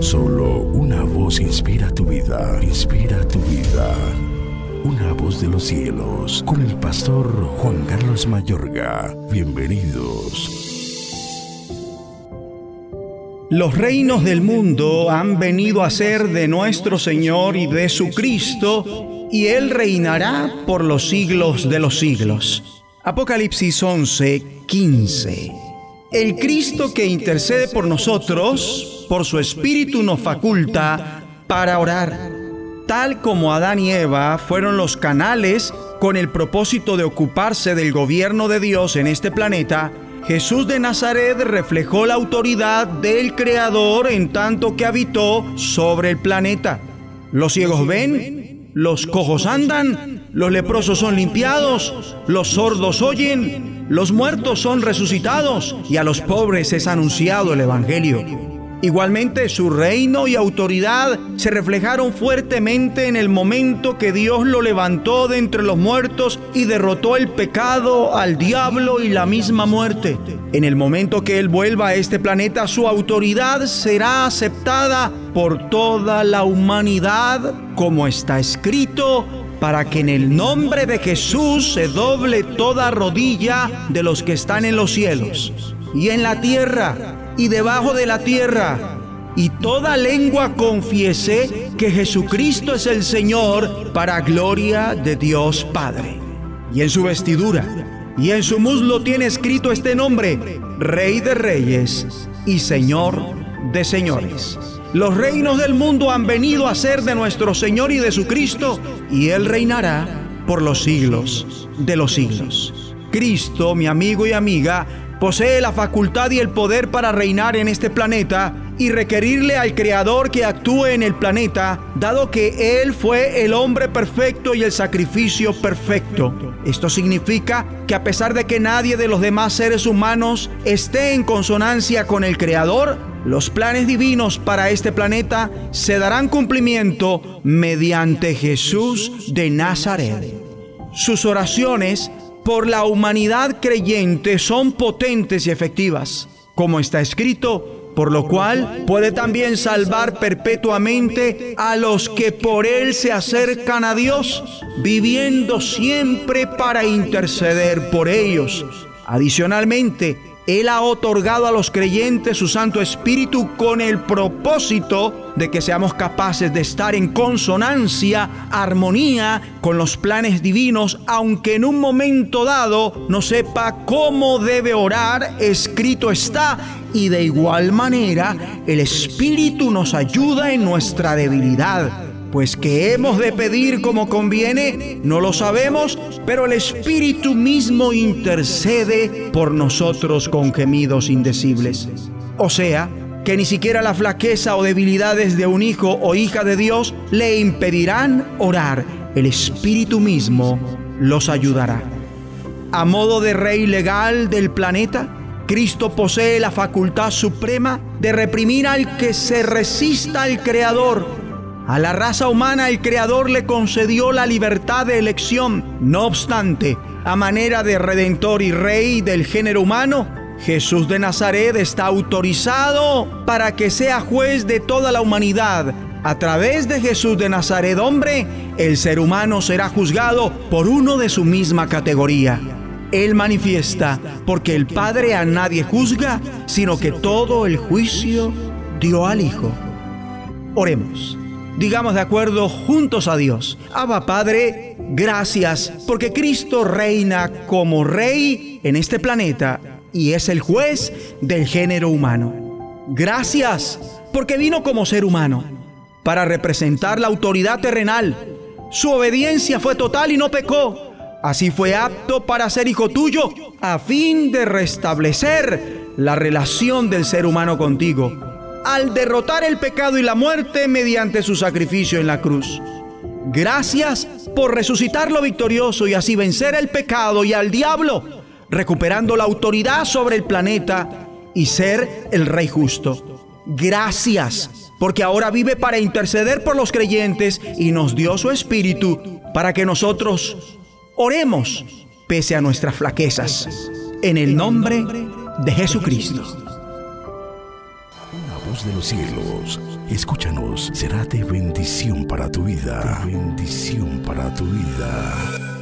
Solo una voz inspira tu vida, inspira tu vida. Una voz de los cielos, con el pastor Juan Carlos Mayorga. Bienvenidos. Los reinos del mundo han venido a ser de nuestro Señor y de su Cristo, y Él reinará por los siglos de los siglos. Apocalipsis 11, 15. El Cristo que intercede por nosotros, por su Espíritu nos faculta para orar. Tal como Adán y Eva fueron los canales con el propósito de ocuparse del gobierno de Dios en este planeta, Jesús de Nazaret reflejó la autoridad del Creador en tanto que habitó sobre el planeta. Los ciegos ven, los cojos andan, los leprosos son limpiados, los sordos oyen, los muertos son resucitados y a los pobres es anunciado el Evangelio. Igualmente su reino y autoridad se reflejaron fuertemente en el momento que Dios lo levantó de entre los muertos y derrotó el pecado, al diablo y la misma muerte. En el momento que Él vuelva a este planeta, su autoridad será aceptada por toda la humanidad, como está escrito, para que en el nombre de Jesús se doble toda rodilla de los que están en los cielos y en la tierra y debajo de la tierra, y toda lengua confiese que Jesucristo es el Señor para gloria de Dios Padre. Y en su vestidura y en su muslo tiene escrito este nombre, Rey de Reyes y Señor de Señores. Los reinos del mundo han venido a ser de nuestro Señor y de su Cristo, y Él reinará por los siglos de los siglos. Cristo, mi amigo y amiga, posee la facultad y el poder para reinar en este planeta y requerirle al Creador que actúe en el planeta, dado que Él fue el hombre perfecto y el sacrificio perfecto. Esto significa que a pesar de que nadie de los demás seres humanos esté en consonancia con el Creador, los planes divinos para este planeta se darán cumplimiento mediante Jesús de Nazaret. Sus oraciones por la humanidad creyente son potentes y efectivas, como está escrito, por lo cual puede también salvar perpetuamente a los que por él se acercan a Dios, viviendo siempre para interceder por ellos. Adicionalmente, él ha otorgado a los creyentes su Santo Espíritu con el propósito de que seamos capaces de estar en consonancia, armonía con los planes divinos, aunque en un momento dado no sepa cómo debe orar, escrito está, y de igual manera el Espíritu nos ayuda en nuestra debilidad pues que hemos de pedir como conviene, no lo sabemos, pero el Espíritu mismo intercede por nosotros con gemidos indecibles. O sea, que ni siquiera la flaqueza o debilidades de un hijo o hija de Dios le impedirán orar. El Espíritu mismo los ayudará. A modo de rey legal del planeta, Cristo posee la facultad suprema de reprimir al que se resista al Creador a la raza humana el Creador le concedió la libertad de elección. No obstante, a manera de redentor y rey del género humano, Jesús de Nazaret está autorizado para que sea juez de toda la humanidad. A través de Jesús de Nazaret, hombre, el ser humano será juzgado por uno de su misma categoría. Él manifiesta, porque el Padre a nadie juzga, sino que todo el juicio dio al Hijo. Oremos digamos de acuerdo juntos a Dios. Abba Padre, gracias porque Cristo reina como rey en este planeta y es el juez del género humano. Gracias porque vino como ser humano para representar la autoridad terrenal. Su obediencia fue total y no pecó. Así fue apto para ser hijo tuyo a fin de restablecer la relación del ser humano contigo al derrotar el pecado y la muerte mediante su sacrificio en la cruz. Gracias por resucitarlo victorioso y así vencer el pecado y al diablo, recuperando la autoridad sobre el planeta y ser el Rey justo. Gracias porque ahora vive para interceder por los creyentes y nos dio su espíritu para que nosotros oremos pese a nuestras flaquezas. En el nombre de Jesucristo voz de los cielos. Escúchanos, será de bendición para tu vida. bendición para tu vida.